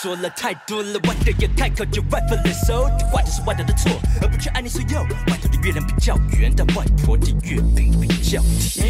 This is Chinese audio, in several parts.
说了太多了，外的也太靠近外婆的手，你坏的是外头的错，而不去爱你所有。外头的月亮比较圆，但外婆的月饼比较甜。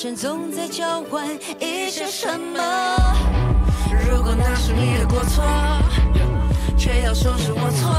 人生总在交换一些什么？如果那是你的过错，却要说是我错，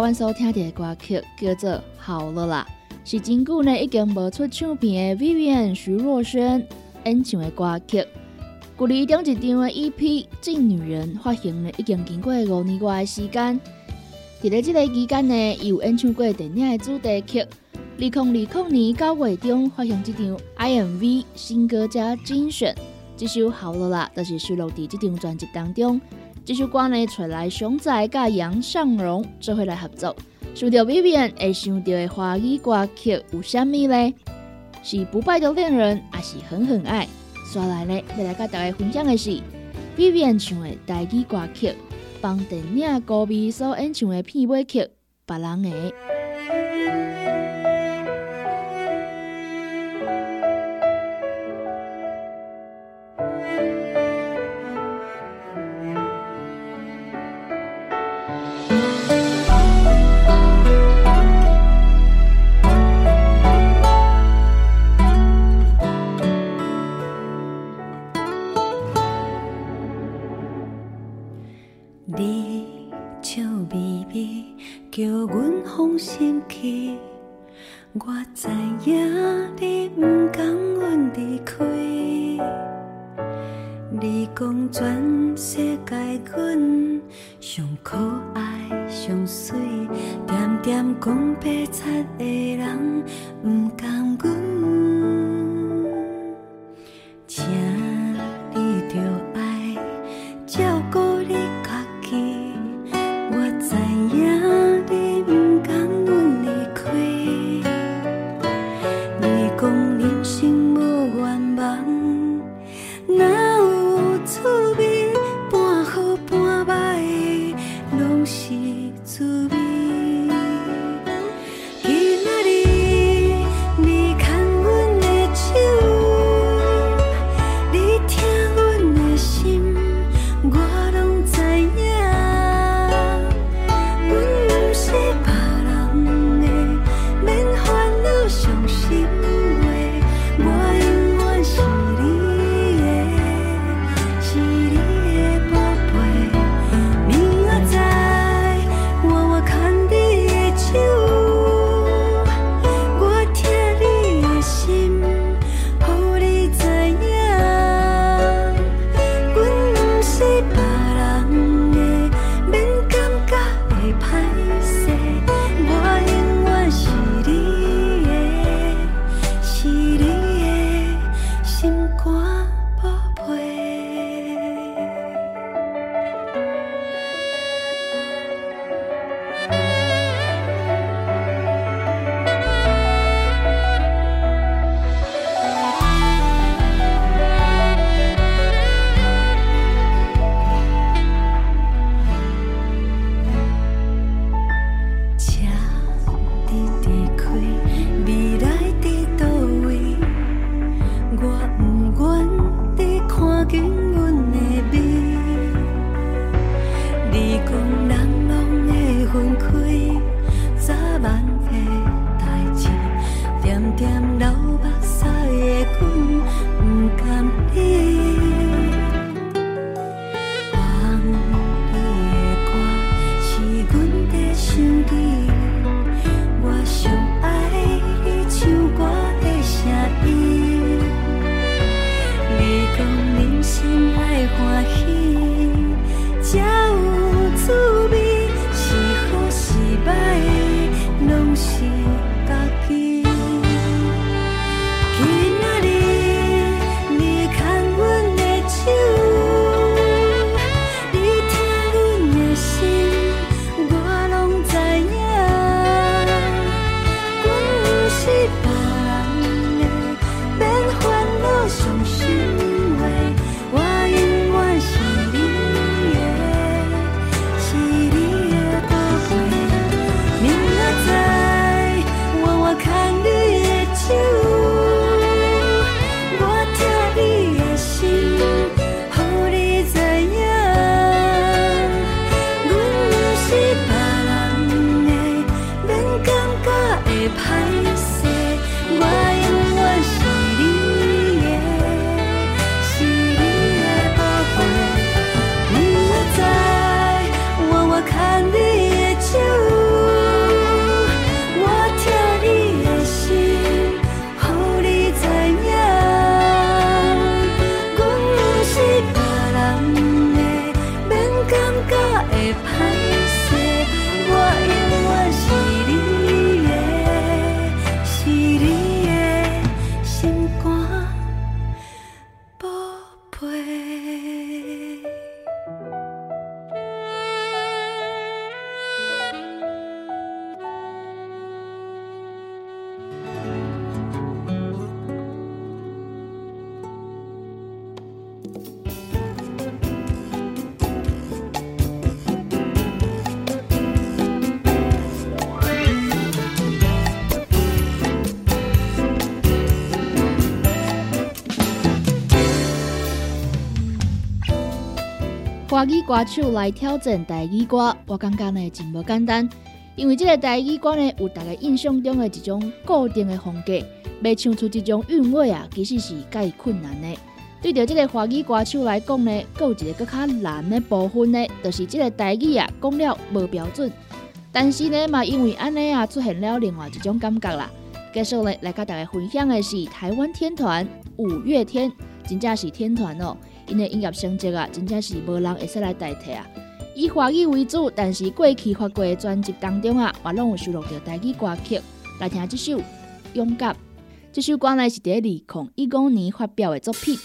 我所听到的歌曲叫做《好了啦》，是真久呢已经无出唱片的 Vivian 徐若瑄演唱的歌曲。距离中一张的 EP《静女人》发行呢已经经过五年多的时间。在咧这个期间呢，伊有演唱过电影的主题曲。二零二零年九月中发行这张 IMV 新歌加精选，这首《好了啦》就是收录在这张专辑当中。这首歌呢，找来熊仔甲杨尚荣做伙来合作。想到 Vivian 会想到的华语歌曲有啥物呢？是不败的恋人，还是狠狠爱？刷来呢，要来甲大家分享的是 Vivian 唱的台语歌曲，帮电影歌迷所演唱的片尾曲《别人的》。歌手来挑战台语歌，我感觉呢真无简单，因为这个台语歌呢有大家印象中的一种固定的风格，要唱出这种韵味啊，其实是介困难的。对着这个华语歌手来讲呢，有一个更难的部分呢，就是这个台语啊讲了无标准。但是呢，嘛因为安尼啊，出现了另外一种感觉啦。接下来来跟大家分享的是台湾天团五月天，真正是天团哦、因的音乐成绩啊，真正是无人会使来代替啊。以华语为主，但是过去发过的专辑当中啊，我拢有收录着台语歌曲。来听这首《勇敢》，这首歌呢是第二零一五年发表的作品。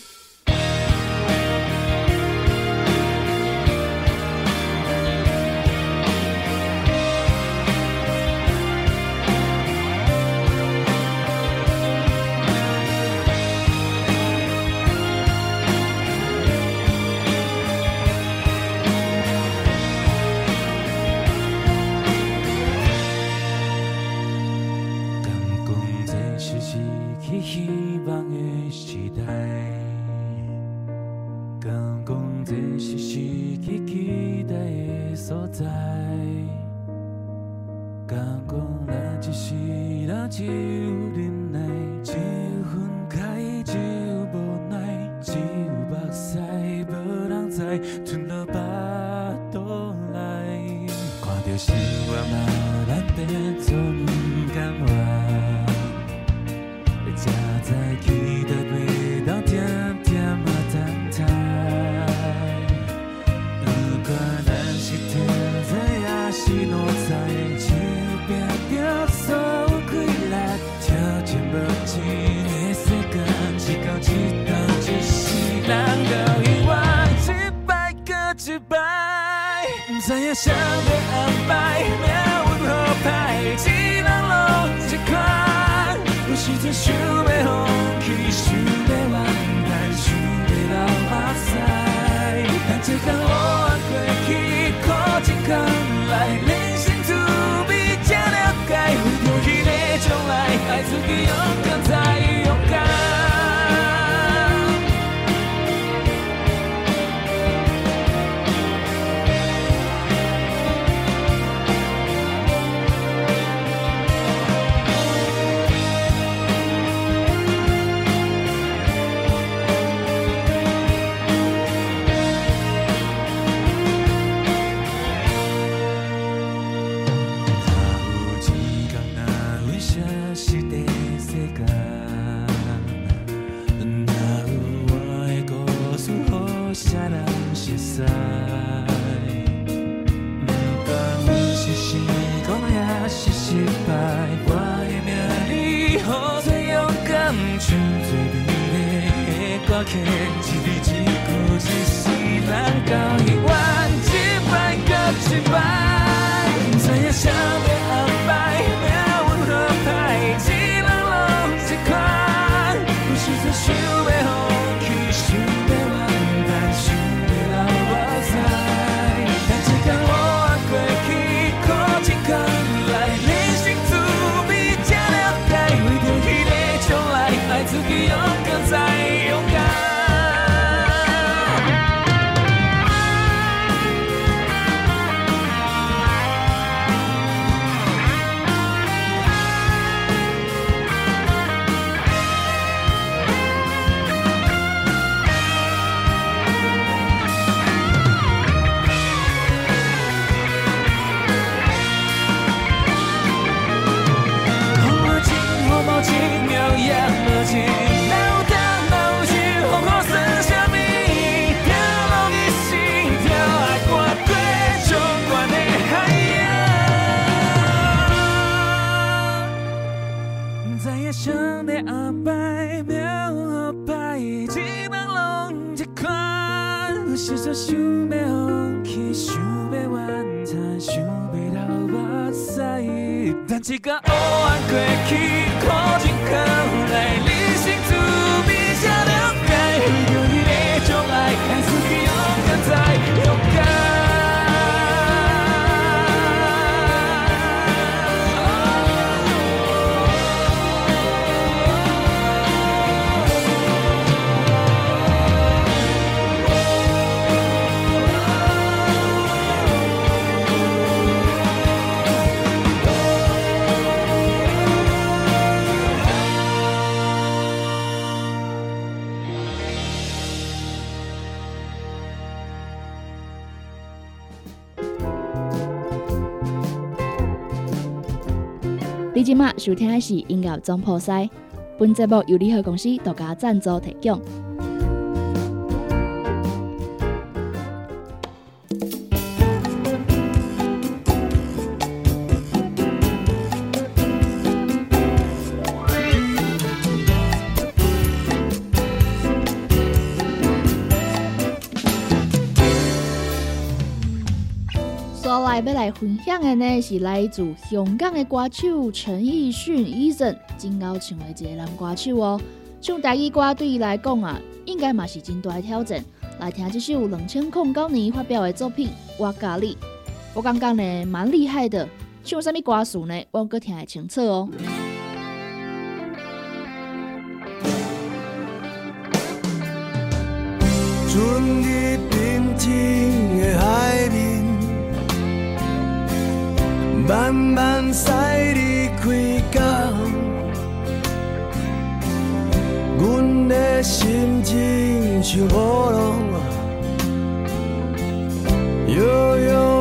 收听的是音乐总破塞，本节目由联合公司独家赞助提供。来要来分享的呢，是来自香港的歌手陈奕迅 Eason，真够唱的一个男歌手哦。唱台语歌对伊来讲啊，应该嘛是真大的挑战。来听这首两千零九年发表的作品《我咖喱》，我感觉呢蛮厉害的。唱什么歌词呢？我搁听会清楚哦。船伫平静的海面，慢慢驶离开港。阮的心情像雨浪，摇摇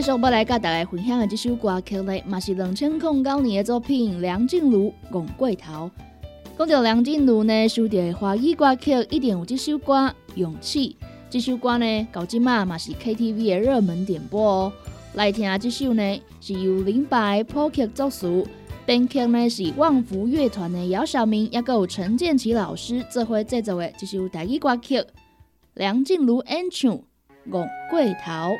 继续要来甲大家分享的这首歌曲呢，嘛是两千零九年的作品梁静茹《戆过头》。讲到梁静茹呢，收到的华语歌曲一定有这首歌《勇气》。这首歌呢，到即嘛嘛是 KTV 的热门点播哦。来听下这首呢，是由林白谱曲作词，编曲呢是旺福乐团的姚晓明，也有陈建奇老师做伙制作的这首台语歌曲。梁静茹演唱《戆过头》。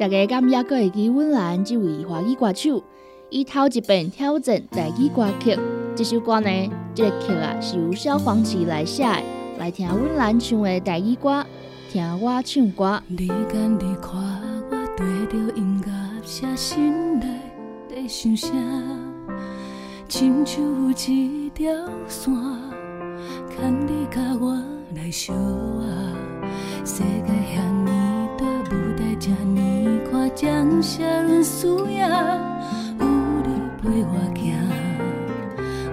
大家敢也阁会记阮兰这位华语歌手，伊头一遍挑战台语歌曲，这首歌呢，这个曲啊是由萧煌奇来写的，来听阮兰唱的台语歌，听我唱歌。你敢离开我，对着音乐写心内在想啥？亲像有一条线，牵你甲我来相爱。世界遐尼，这呢宽，将写阮需要有你陪我行，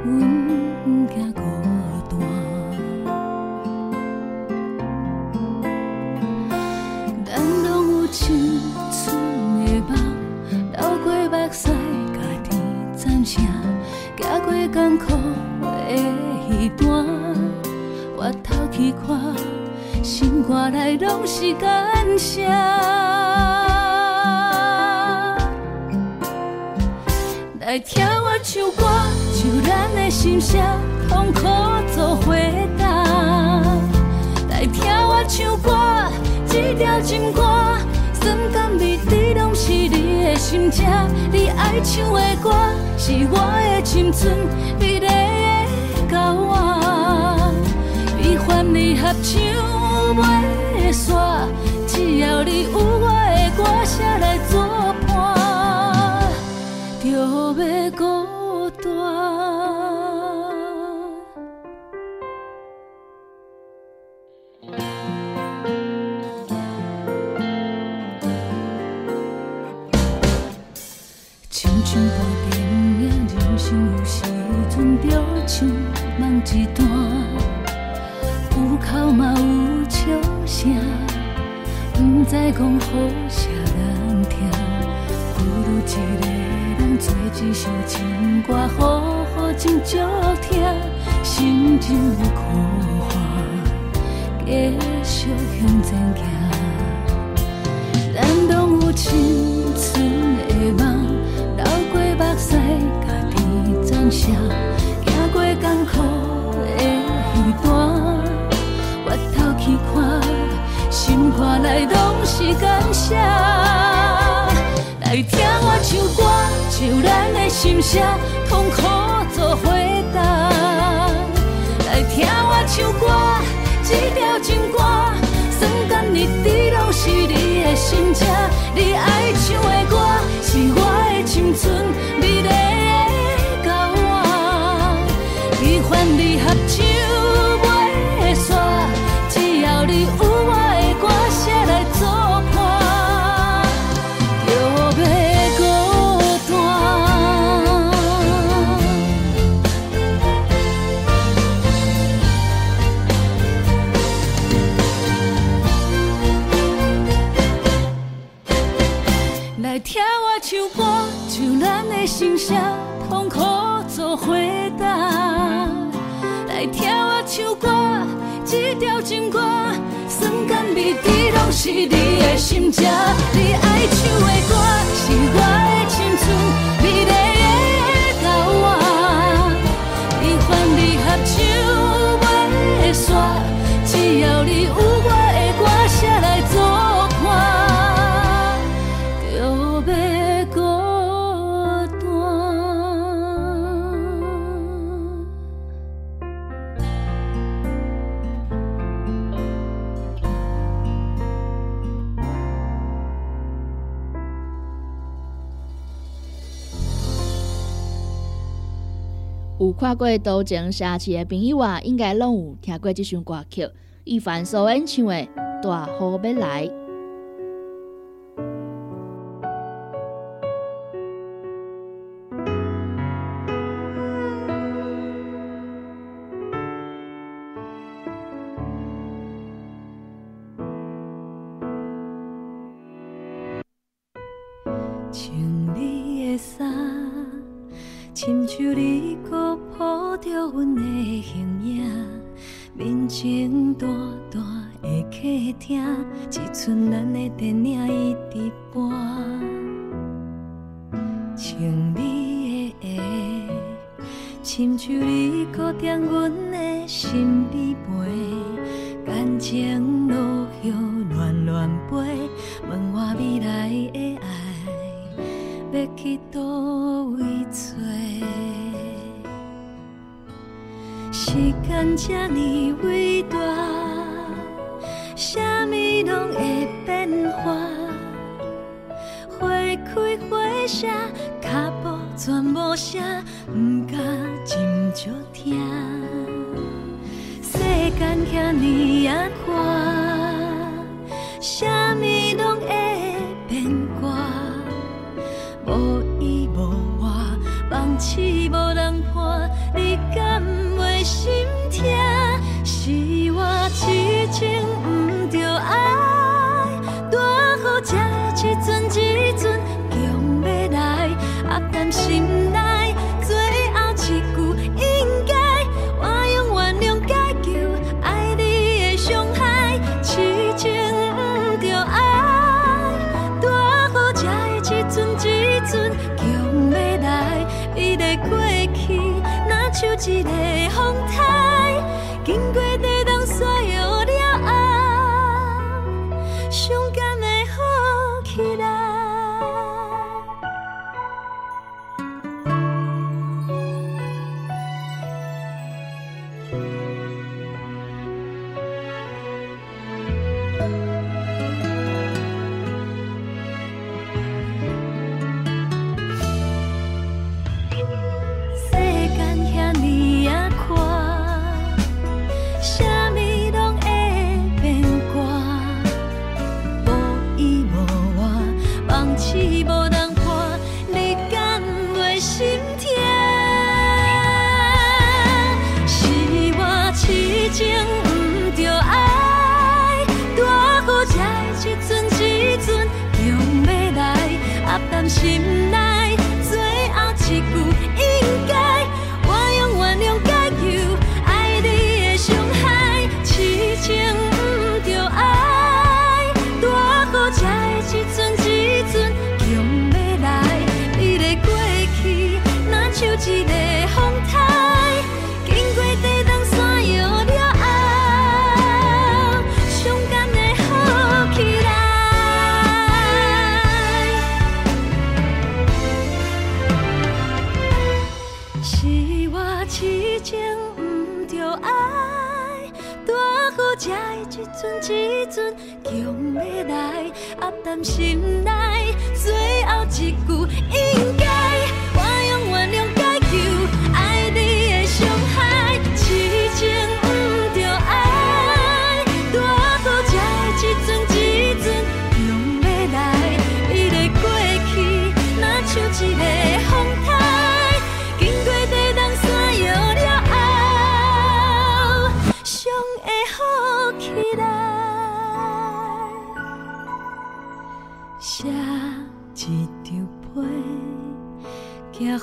阮不惊孤单。咱拢有青春的梦，流过目屎，家己赞声，走过艰苦的彼段，我头去看，心肝内拢是感谢。来听我唱歌，唱咱的心声，痛苦作回答。来听我唱歌，这条情歌，酸甘味滴拢是你的心声。你爱唱的歌，是我的青春，美丽的交换，悲欢离合唱。袂煞，只要你有我的歌声来作伴，就袂孤单。亲像不知讲好声难听，不如一个人。做一首情歌，好好情足听，心情的苦花，继续向前行。咱拢有青春的梦，流过目屎，家己掌声，行过艰苦的彼段，回头去看，心肝内拢是感谢。来听我唱歌，唱咱的心声，痛苦做回答。来听我唱歌，这条情歌，酸甘日甜拢是你的心声。你爱唱的歌，是我的青春美丽的交换。悲欢离合心声，痛苦做回答。来听我唱歌，这条情歌，酸甘味甜拢是你的心声。你爱唱的歌，是我的青春看过多情城市的朋友啊，应该拢有听过这首歌曲，伊凡所演唱的《大雨要来》。前大大的客厅，一寸咱的电影一直播，穿你的鞋，亲像你搁踮阮的心里陪，感情路向乱乱飞，问我未来的爱。要去倒位找？时间这呢伟开花谢，脚步全无声，毋敢真少听。世间遐尼啊宽，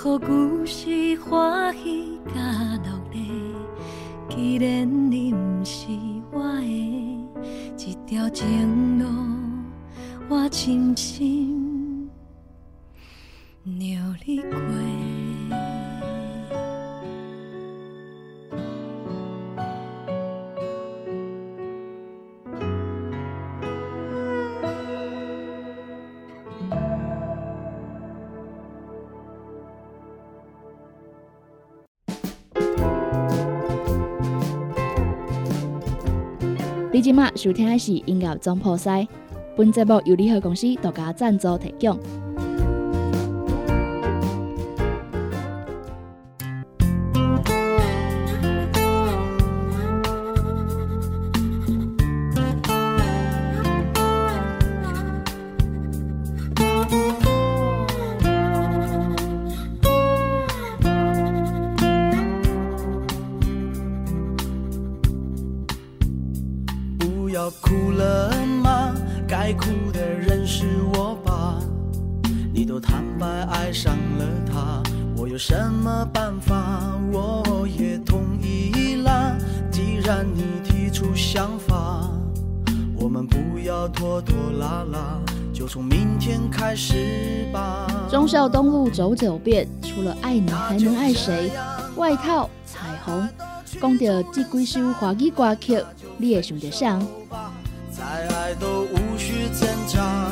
予故事欢喜甲落泪。既然你不是我的，一条情路我深深让你过。即马收听的是音乐总破塞，本节目由联合公司独家赞助提供。要哭了吗？该哭的人是我吧？你都坦白爱上了他，我有什么办法？我也同意啦。既然你提出想法，我们不要拖拖拉拉，就从明天开始吧。忠孝东路走九遍，除了爱你还能爱谁？外套、彩虹，讲到这几首华语歌曲，你会想到啥？再爱都无需挣扎，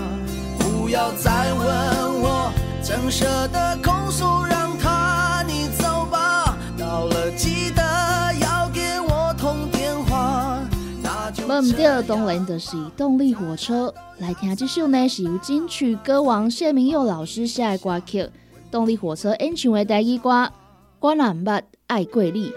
不要再问我，真舍得控诉，让他你走吧。到了记得要给我通电话，那就无毋对，当然就是动力火车。来听这首呢，是由金曲歌王谢明佑老师写的歌曲，动力火车演唱的台语歌《我若毋捌爱过你》。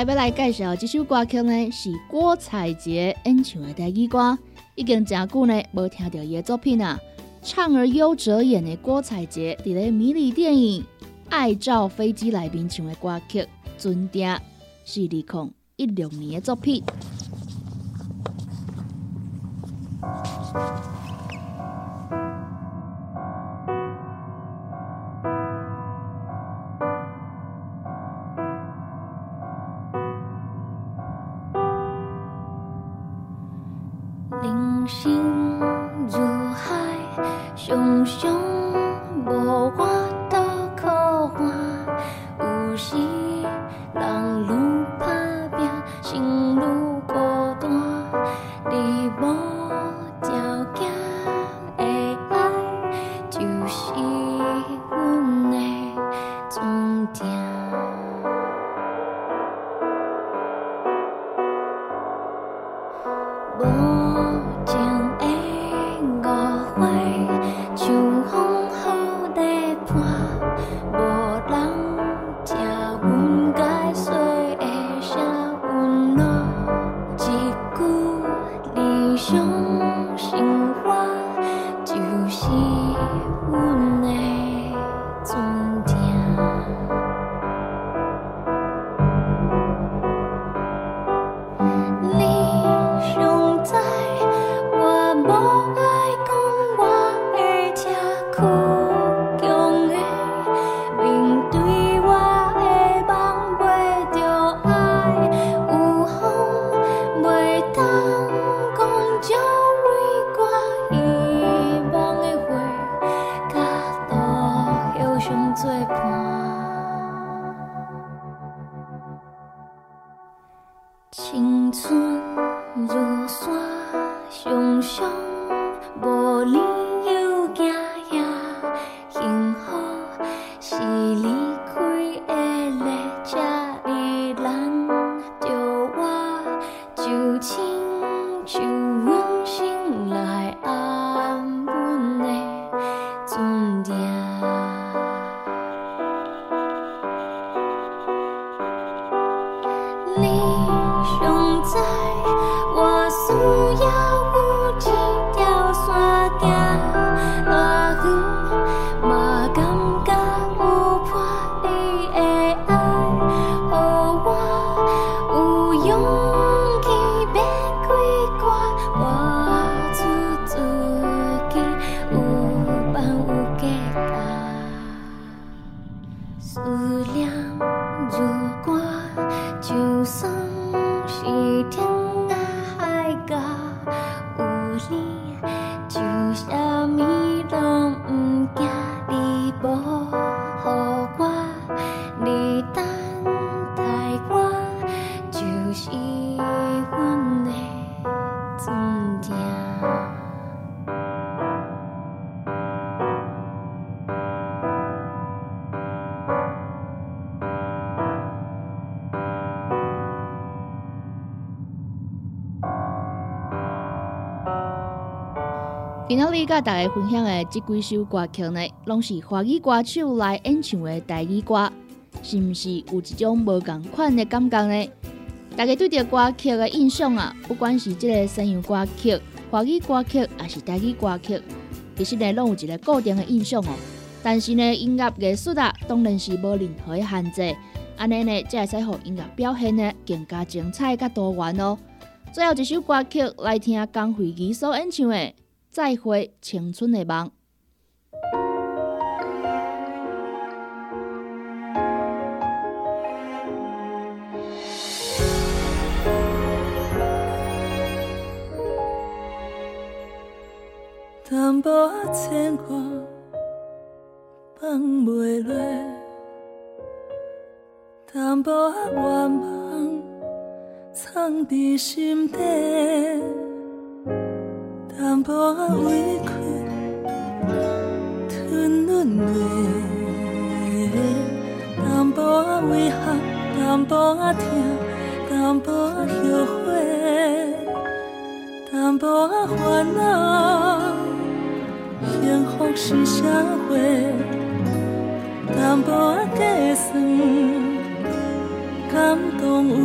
来，要来介绍这首歌曲呢，是郭采洁演唱的第二歌。已经真久呢，无听到伊的作品啊。唱而优者演的郭采洁，在咧迷你电影《爱照飞机》里面唱的歌曲《尊点》，是二零一六年的作品。最怕。青春如山，熊熊。今仔日甲大家分享的即几首歌曲呢，拢是华语歌手来演唱的台语歌，是毋是有一种无共款的感觉呢？大家对着歌曲的印象啊，不管是即个西洋歌曲、华语歌曲，还是台语歌曲，其实呢，拢有一个固定的印象哦。但是呢，音乐艺术啊，当然是无任何的限制，安尼呢，才会使互音乐表现呢更加精彩甲多元哦。最后一首歌曲来听江惠仪所演唱的《再会青春的梦》。淡薄仔牵挂放袂落，淡薄仔愿望藏伫心底，淡薄仔委屈吞忍落，淡薄仔遗憾，淡薄仔痛，淡薄仔后悔。淡薄仔烦恼，幸福是社会；淡薄仔计算，感动有